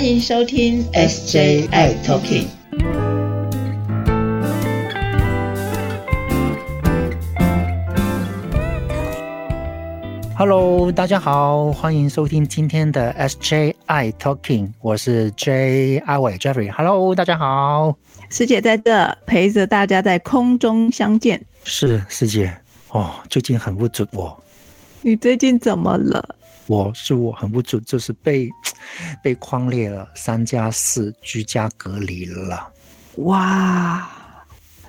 欢迎收听 SJI Talking。Hello，大家好，欢迎收听今天的 SJI Talking，我是 J 阿伟 Jeffrey。Hello，大家好，师姐在这陪着大家在空中相见。是师姐哦，最近很不准我。你最近怎么了？我是我很不足，就是被被框列了三加四居家隔离了。哇，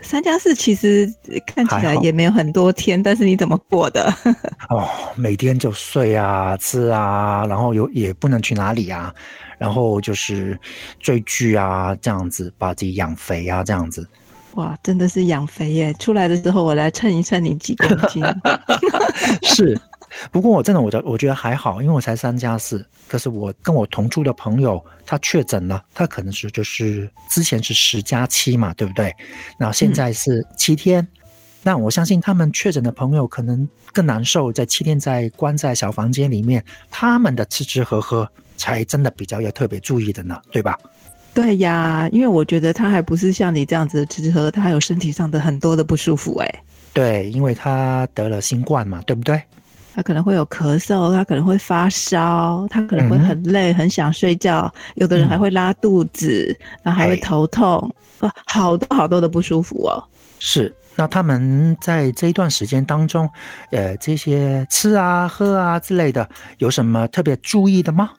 三加四其实看起来也没有很多天，但是你怎么过的？哦，每天就睡啊、吃啊，然后有也不能去哪里啊，然后就是追剧啊，这样子把自己养肥啊，这样子。哇，真的是养肥耶！出来的时候我来称一称你几公斤。是。不过我真的，我觉我觉得还好，因为我才三加四。可是我跟我同住的朋友，他确诊了，他可能是就是之前是十加七嘛，对不对？那现在是七天。那我相信他们确诊的朋友可能更难受，在七天在关在小房间里面，他们的吃吃喝喝才真的比较要特别注意的呢，对吧？对呀，因为我觉得他还不是像你这样子吃吃喝喝，他还有身体上的很多的不舒服哎。对，因为他得了新冠嘛，对不对？他可能会有咳嗽，他可能会发烧，他可能会很累，很想睡觉。有的人还会拉肚子，然后还会头痛，啊，好多好多的不舒服哦。是，那他们在这一段时间当中，呃，这些吃啊、喝啊之类的，有什么特别注意的吗？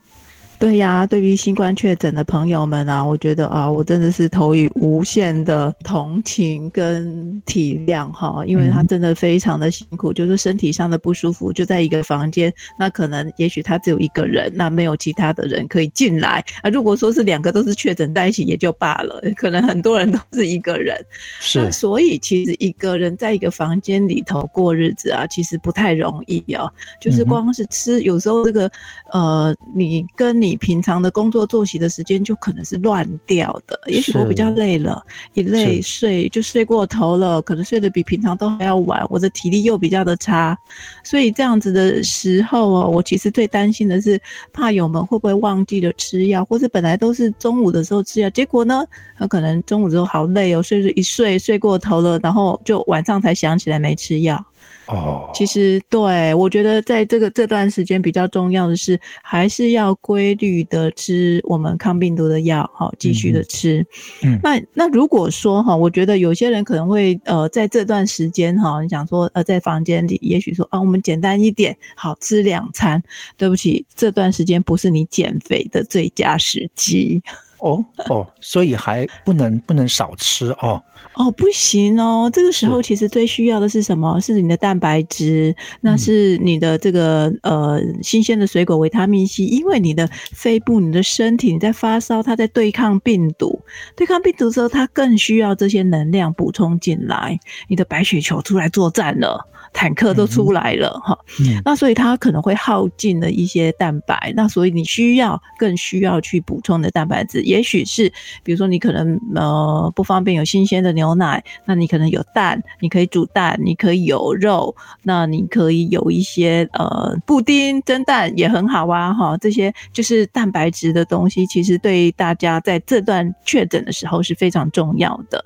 对呀，对于新冠确诊的朋友们啊，我觉得啊，我真的是投以无限的同情跟体谅哈，因为他真的非常的辛苦，就是身体上的不舒服，就在一个房间，那可能也许他只有一个人，那没有其他的人可以进来啊。如果说是两个都是确诊在一起也就罢了，可能很多人都是一个人，是，所以其实一个人在一个房间里头过日子啊，其实不太容易哦，就是光是吃，有时候这个呃，你跟你。你平常的工作作息的时间就可能是乱掉的，也许我比较累了，一累睡就睡过头了，可能睡得比平常都还要晚，我的体力又比较的差，所以这样子的时候哦，我其实最担心的是怕友们会不会忘记了吃药，或者本来都是中午的时候吃药，结果呢，他可能中午之后好累哦，睡着一睡睡过头了，然后就晚上才想起来没吃药。哦，其实对我觉得，在这个这段时间比较重要的是，还是要规律的吃我们抗病毒的药，哈，继续的吃。嗯，那那如果说哈，我觉得有些人可能会呃，在这段时间哈，你想说呃，在房间里，也许说啊，我们简单一点，好吃两餐。对不起，这段时间不是你减肥的最佳时机。哦哦，所以还不能不能少吃哦。哦，不行哦，这个时候其实最需要的是什么？是你的蛋白质，那是你的这个呃新鲜的水果维他命 C，因为你的肺部、你的身体你在发烧，它在对抗病毒，对抗病毒之后，它更需要这些能量补充进来，你的白血球出来作战了。坦克都出来了哈，那所以它可能会耗尽了一些蛋白，那所以你需要更需要去补充的蛋白质，也许是比如说你可能呃不方便有新鲜的牛奶，那你可能有蛋，你可以煮蛋，你可以有肉，那你可以有一些呃布丁蒸蛋也很好啊哈，这些就是蛋白质的东西，其实对大家在这段确诊的时候是非常重要的。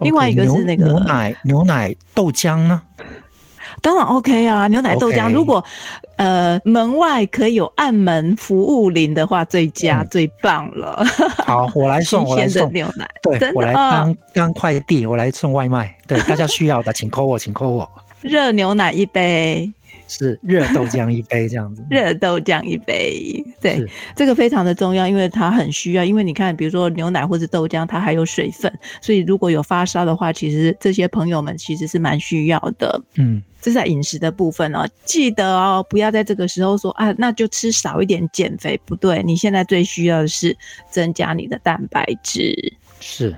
另外一个是那个牛奶、牛奶、豆浆呢？当然 OK 啊，牛奶豆浆。如果呃门外可以有暗门服务铃的话，最佳最棒了。好，我来送，我来送牛奶。对，我来当当快递，我来送外卖。对，大家需要的，请 call 我，请 call 我。热牛奶一杯。是热豆浆一杯这样子，热豆浆一杯，对，这个非常的重要，因为它很需要。因为你看，比如说牛奶或者豆浆，它还有水分，所以如果有发烧的话，其实这些朋友们其实是蛮需要的。嗯，这是在饮食的部分哦，记得哦，不要在这个时候说啊，那就吃少一点减肥，不对，你现在最需要的是增加你的蛋白质。是。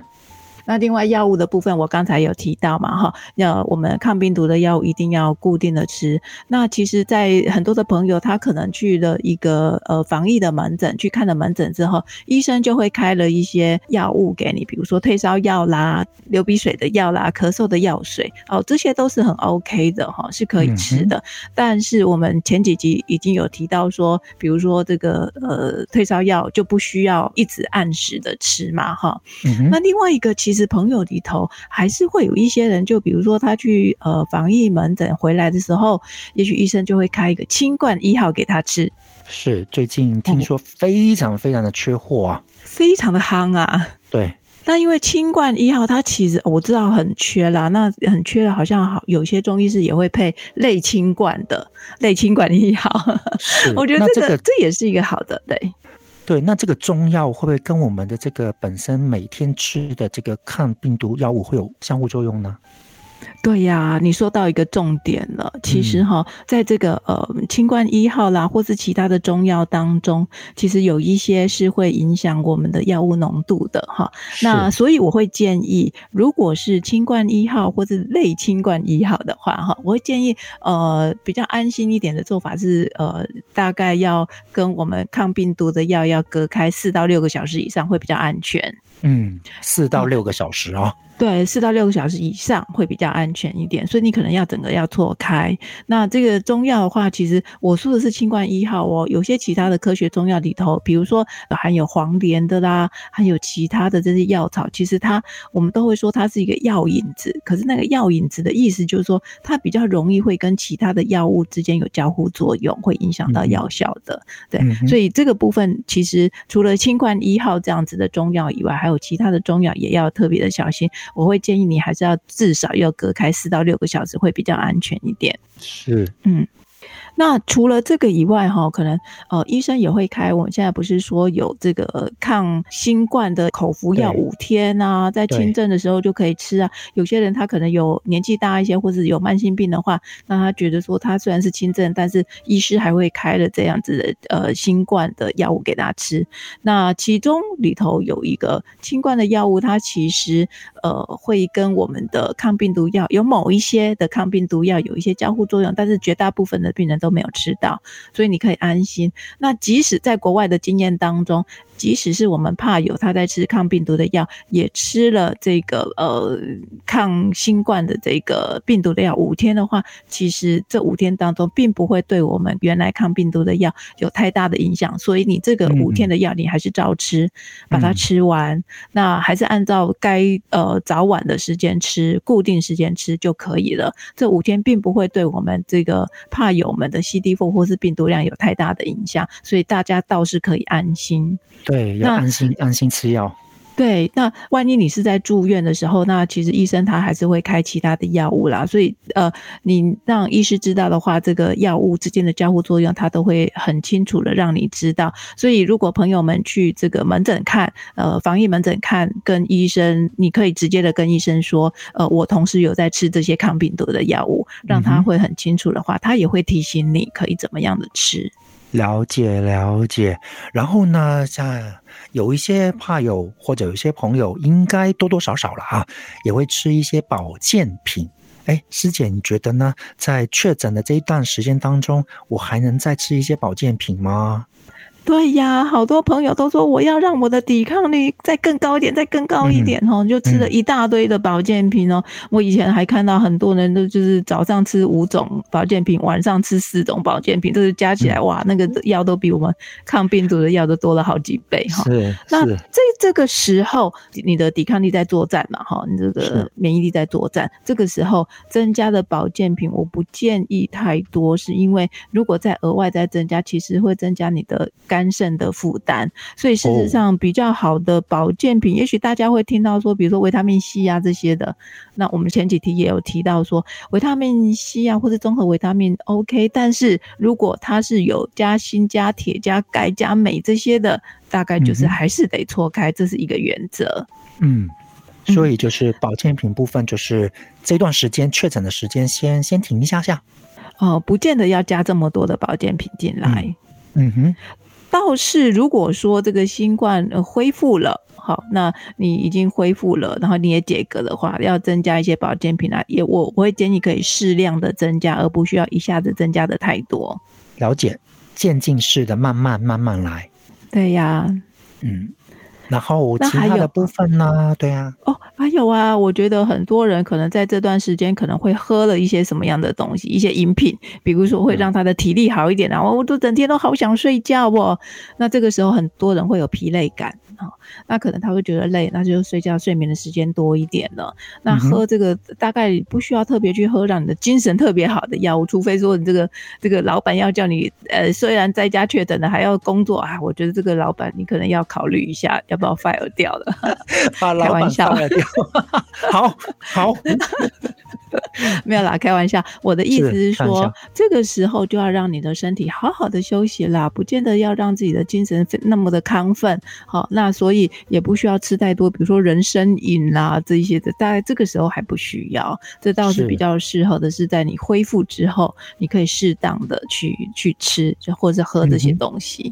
那另外药物的部分，我刚才有提到嘛，哈，要我们抗病毒的药物一定要固定的吃。那其实，在很多的朋友，他可能去了一个呃防疫的门诊，去看了门诊之后，医生就会开了一些药物给你，比如说退烧药啦、流鼻水的药啦、咳嗽的药水，哦，这些都是很 OK 的哈，是可以吃的。但是我们前几集已经有提到说，比如说这个呃退烧药就不需要一直按时的吃嘛，哈。那另外一个，其实朋友里头还是会有一些人，就比如说他去呃防疫门诊回来的时候，也许医生就会开一个清冠一号给他吃。是最近听说非常非常的缺货啊，非常的夯啊。对。那因为清冠一号它其实我知道很缺啦，那很缺的，好像好有些中医师也会配类清冠的类清冠一号。我觉得这个这也是一个好的，对。对，那这个中药会不会跟我们的这个本身每天吃的这个抗病毒药物会有相互作用呢？对呀，你说到一个重点了。其实哈，在这个呃清冠一号啦，或是其他的中药当中，其实有一些是会影响我们的药物浓度的哈。那所以我会建议，如果是清冠一号或是类清冠一号的话哈，我会建议呃比较安心一点的做法是呃大概要跟我们抗病毒的药要隔开四到六个小时以上会比较安全。嗯，四到六个小时啊。对，四到六个小时以上会比较安全一点，所以你可能要整个要错开。那这个中药的话，其实我说的是清冠一号哦，有些其他的科学中药里头，比如说含有黄连的啦，还有其他的这些药草，其实它我们都会说它是一个药引子。可是那个药引子的意思就是说，它比较容易会跟其他的药物之间有交互作用，会影响到药效的。对，所以这个部分其实除了清冠一号这样子的中药以外，还有其他的中药也要特别的小心。我会建议你还是要至少要隔开四到六个小时，会比较安全一点。是，嗯。那除了这个以外，哈，可能呃，医生也会开。我们现在不是说有这个抗新冠的口服药五天啊，在轻症的时候就可以吃啊。有些人他可能有年纪大一些，或者有慢性病的话，那他觉得说他虽然是轻症，但是医师还会开了这样子的呃新冠的药物给他吃。那其中里头有一个新冠的药物，它其实呃会跟我们的抗病毒药有某一些的抗病毒药有一些交互作用，但是绝大部分的病人都。都没有吃到，所以你可以安心。那即使在国外的经验当中。即使是我们怕有他在吃抗病毒的药，也吃了这个呃抗新冠的这个病毒的药五天的话，其实这五天当中并不会对我们原来抗病毒的药有太大的影响。所以你这个五天的药，你还是照吃，把它吃完。那还是按照该呃早晚的时间吃，固定时间吃就可以了。这五天并不会对我们这个怕友们的 CD4 或是病毒量有太大的影响，所以大家倒是可以安心。对，要安心安心吃药。对，那万一你是在住院的时候，那其实医生他还是会开其他的药物啦。所以，呃，你让医师知道的话，这个药物之间的交互作用，他都会很清楚的让你知道。所以，如果朋友们去这个门诊看，呃，防疫门诊看，跟医生，你可以直接的跟医生说，呃，我同时有在吃这些抗病毒的药物，让他会很清楚的话，他也会提醒你可以怎么样的吃。了解了解，然后呢，像有一些怕友或者有一些朋友，应该多多少少了啊，也会吃一些保健品。哎，师姐，你觉得呢？在确诊的这一段时间当中，我还能再吃一些保健品吗？对呀，好多朋友都说我要让我的抵抗力再更高一点，再更高一点哦，就吃了一大堆的保健品哦。我以前还看到很多人都就是早上吃五种保健品，晚上吃四种保健品，就是加起来哇，那个药都比我们抗病毒的药都多了好几倍哈。是，那这这个时候你的抵抗力在作战嘛哈，你这个免疫力在作战，这个时候增加的保健品我不建议太多，是因为如果再额外再增加，其实会增加你的肝。肝肾的负担，所以事实上比较好的保健品，也许大家会听到说，比如说维他命 C 啊这些的。那我们前几题也有提到说，维他命 C 啊或者综合维他命 OK，但是如果它是有加锌、加铁、加钙、加镁这些的，大概就是还是得错开，这是一个原则。嗯，所以就是保健品部分，就是这段时间确诊的时间，先先停一下下。哦，不见得要加这么多的保健品进来。嗯哼。倒是如果说这个新冠呃恢复了，好，那你已经恢复了，然后你也解隔的话，要增加一些保健品啊，也我我会建议可以适量的增加，而不需要一下子增加的太多。了解，渐进式的，慢慢慢慢来。对呀，嗯，然后其那还有他的部分呢？对啊，哦，还有啊，我觉得很多人可能在这段时间可能会喝了一些什么样的东西，一些饮品，比如说会让他的体力好一点啊，我都整天都好想睡觉哦。那这个时候很多人会有疲累感啊、那可能他会觉得累，那就睡觉睡眠的时间多一点了。那喝这个大概不需要特别去喝让你的精神特别好的药物，除非说你这个这个老板要叫你呃，虽然在家确诊了还要工作啊，我觉得这个老板你可能要考虑一下要不要 fire 掉了。把老板开玩笑放了掉。好 好，没有啦，开玩笑。我的意思是说这个时候就要让你的身体好好的休息啦，不见得要让自己的精神那么的亢奋。好，那所以也不需要吃太多，比如说人参饮啦这一些的，大概这个时候还不需要。这倒是是比较适合的是在你恢复之后，你可以适当的去去吃，就或者喝这些东西。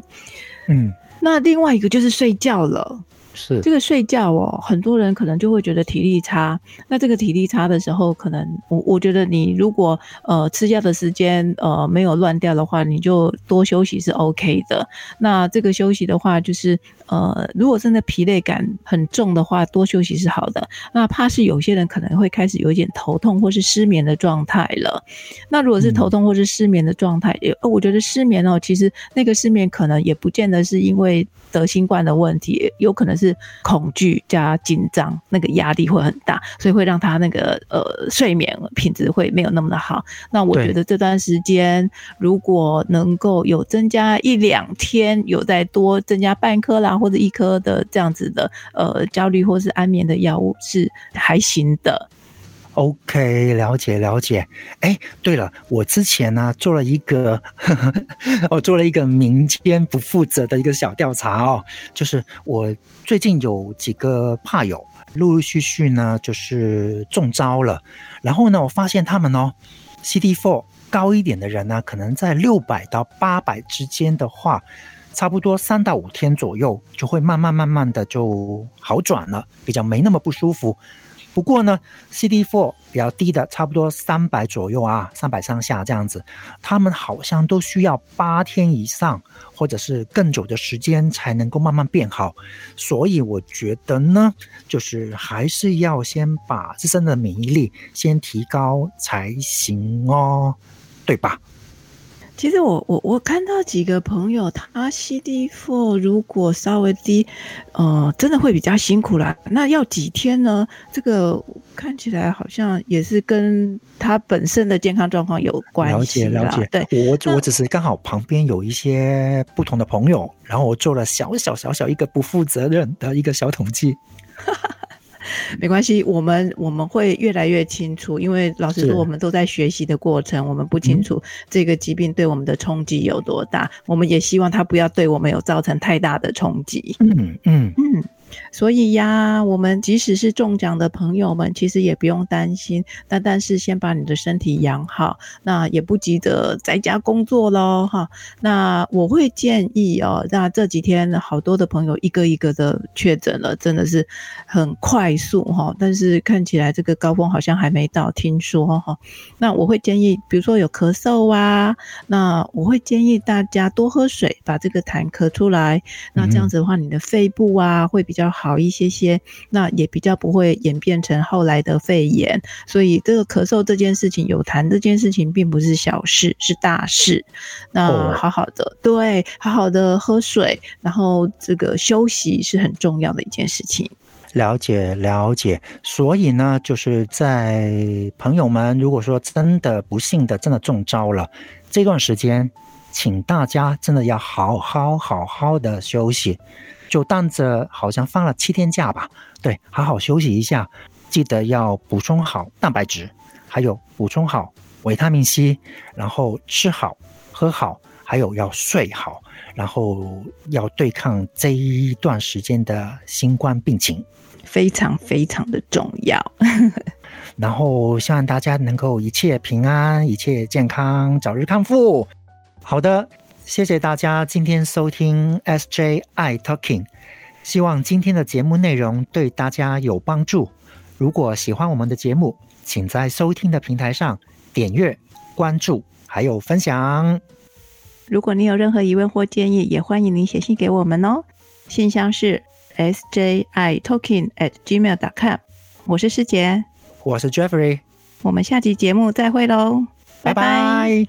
嗯，那另外一个就是睡觉了。是这个睡觉哦，很多人可能就会觉得体力差。那这个体力差的时候，可能我我觉得你如果呃吃药的时间呃没有乱掉的话，你就多休息是 OK 的。那这个休息的话，就是呃如果真的疲累感很重的话，多休息是好的。那怕是有些人可能会开始有一点头痛或是失眠的状态了。那如果是头痛或是失眠的状态，也、呃我觉得失眠哦，其实那个失眠可能也不见得是因为得新冠的问题，有可能是恐惧加紧张，那个压力会很大，所以会让他那个呃睡眠品质会没有那么的好。那我觉得这段时间如果能够有增加一两天，有再多增加半颗啦或者一颗的这样子的呃焦虑或是安眠的药物是还行的。OK，了解了解。哎，对了，我之前呢、做了一个，我 做了一个民间不负责的一个小调查哦，就是我最近有几个怕友陆陆续续呢，就是中招了，然后呢，我发现他们哦，CD4 高一点的人呢，可能在六百到八百之间的话。差不多三到五天左右，就会慢慢慢慢的就好转了，比较没那么不舒服。不过呢，CD4 比较低的，差不多三百左右啊，三百上下这样子，他们好像都需要八天以上，或者是更久的时间才能够慢慢变好。所以我觉得呢，就是还是要先把自身的免疫力先提高才行哦，对吧？其实我我我看到几个朋友，他 CD4 如果稍微低，呃，真的会比较辛苦啦。那要几天呢？这个看起来好像也是跟他本身的健康状况有关了系啦。解了解，对，我我只是刚好旁边有一些不同的朋友，然后我做了小小小小一个不负责任的一个小统计。没关系，我们我们会越来越清楚，因为老实说，我们都在学习的过程，我们不清楚这个疾病对我们的冲击有多大，我们也希望它不要对我们有造成太大的冲击。嗯嗯，嗯，所以呀，我们即使是中奖的朋友们，其实也不用担心。但但是先把你的身体养好，那也不急着在家工作喽，哈。那我会建议哦，那这几天好多的朋友一个一个的确诊了，真的是很快速哈。但是看起来这个高峰好像还没到，听说哈。那我会建议，比如说有咳嗽啊，那我会建议大家多喝水，把这个痰咳出来。那这样子的话，你的肺部啊会比较好一些些，那也比较不会演变成后来的肺炎。所以这个咳嗽这件事情，有痰这件事情，并不是小事，是大事。那哦好好的，对，好好的喝水，然后这个休息是很重要的一件事情。了解了解。所以呢，就是在朋友们，如果说真的不幸的真的中招了，这段时间，请大家真的要好好好好的休息，就当着好像放了七天假吧，对，好好休息一下，记得要补充好蛋白质，还有补充好维他命 C，然后吃好喝好，还有要睡好，然后要对抗这一段时间的新冠病情。非常非常的重要。然后希望大家能够一切平安，一切健康，早日康复。好的，谢谢大家今天收听 SJ I Talking，希望今天的节目内容对大家有帮助。如果喜欢我们的节目，请在收听的平台上点阅、关注，还有分享。如果你有任何疑问或建议，也欢迎您写信给我们哦。信箱是 sji talking at gmail dot com。我是师姐，我是 Jeffrey，我们下期节目再会喽，拜拜